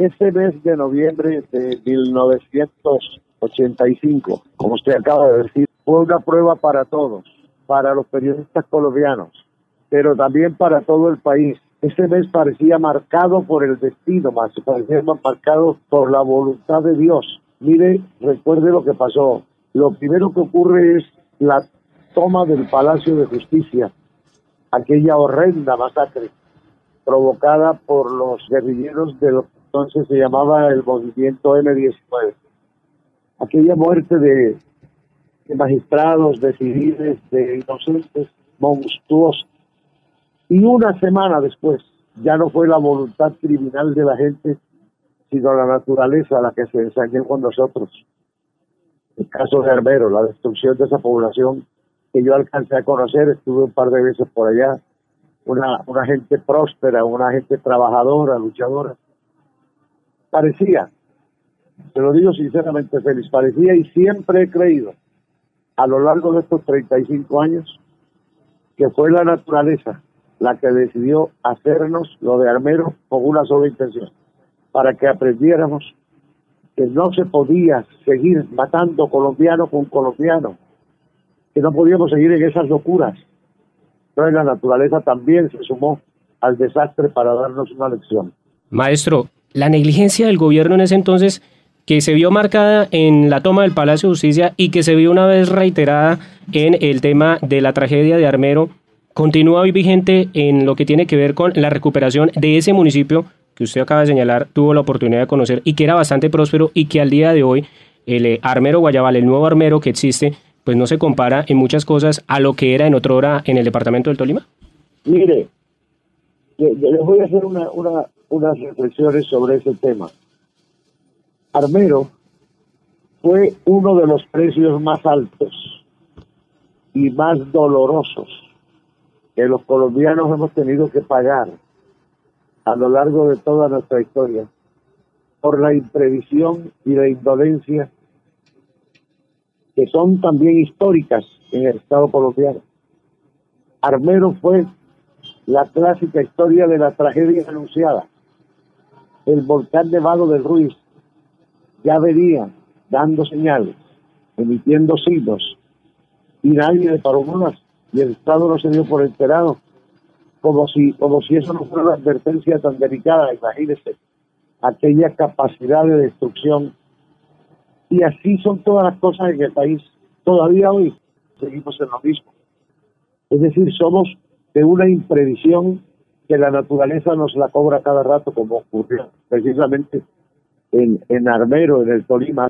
Ese mes de noviembre de 1985, como usted acaba de decir, fue una prueba para todos, para los periodistas colombianos, pero también para todo el país. Ese mes parecía marcado por el destino, más parecía marcado por la voluntad de Dios. Mire, recuerde lo que pasó. Lo primero que ocurre es la toma del Palacio de Justicia, aquella horrenda masacre provocada por los guerrilleros de lo que entonces se llamaba el movimiento M19. Aquella muerte de, magistrados, de civiles, de inocentes, monstruosa. Y una semana después, ya no fue la voluntad criminal de la gente, sino la naturaleza la que se ensañó con nosotros. El caso de Armero, la destrucción de esa población que yo alcancé a conocer, estuve un par de veces por allá, una gente próspera, una gente trabajadora, luchadora. Parecía, te lo digo sinceramente, feliz, parecía y siempre he creído a lo largo de estos 35 años que fue la naturaleza la que decidió hacernos lo de Armero con una sola intención, para que aprendiéramos que no se podía seguir matando colombiano con colombiano, que no podíamos seguir en esas locuras. Entonces la naturaleza también se sumó al desastre para darnos una lección. Maestro, la negligencia del gobierno en ese entonces que se vio marcada en la toma del Palacio de Justicia y que se vio una vez reiterada en el tema de la tragedia de Armero, continúa hoy vigente en lo que tiene que ver con la recuperación de ese municipio que usted acaba de señalar, tuvo la oportunidad de conocer y que era bastante próspero y que al día de hoy el eh, Armero Guayabal, el nuevo Armero que existe, pues no se compara en muchas cosas a lo que era en otra hora en el departamento del Tolima? Mire, les voy a hacer una, una, unas reflexiones sobre ese tema. Armero fue uno de los precios más altos y más dolorosos que los colombianos hemos tenido que pagar a lo largo de toda nuestra historia por la imprevisión y la indolencia que son también históricas en el Estado colombiano. Armero fue la clásica historia de la tragedia anunciada. El volcán nevado del Ruiz ya venía dando señales, emitiendo signos, y nadie le paró más, y el Estado no se dio por enterado, como si, como si eso no fuera una advertencia tan delicada, imagínese, aquella capacidad de destrucción y así son todas las cosas en el país. Todavía hoy seguimos en lo mismo. Es decir, somos de una imprevisión que la naturaleza nos la cobra cada rato, como ocurrió precisamente en, en Armero, en el Tolima,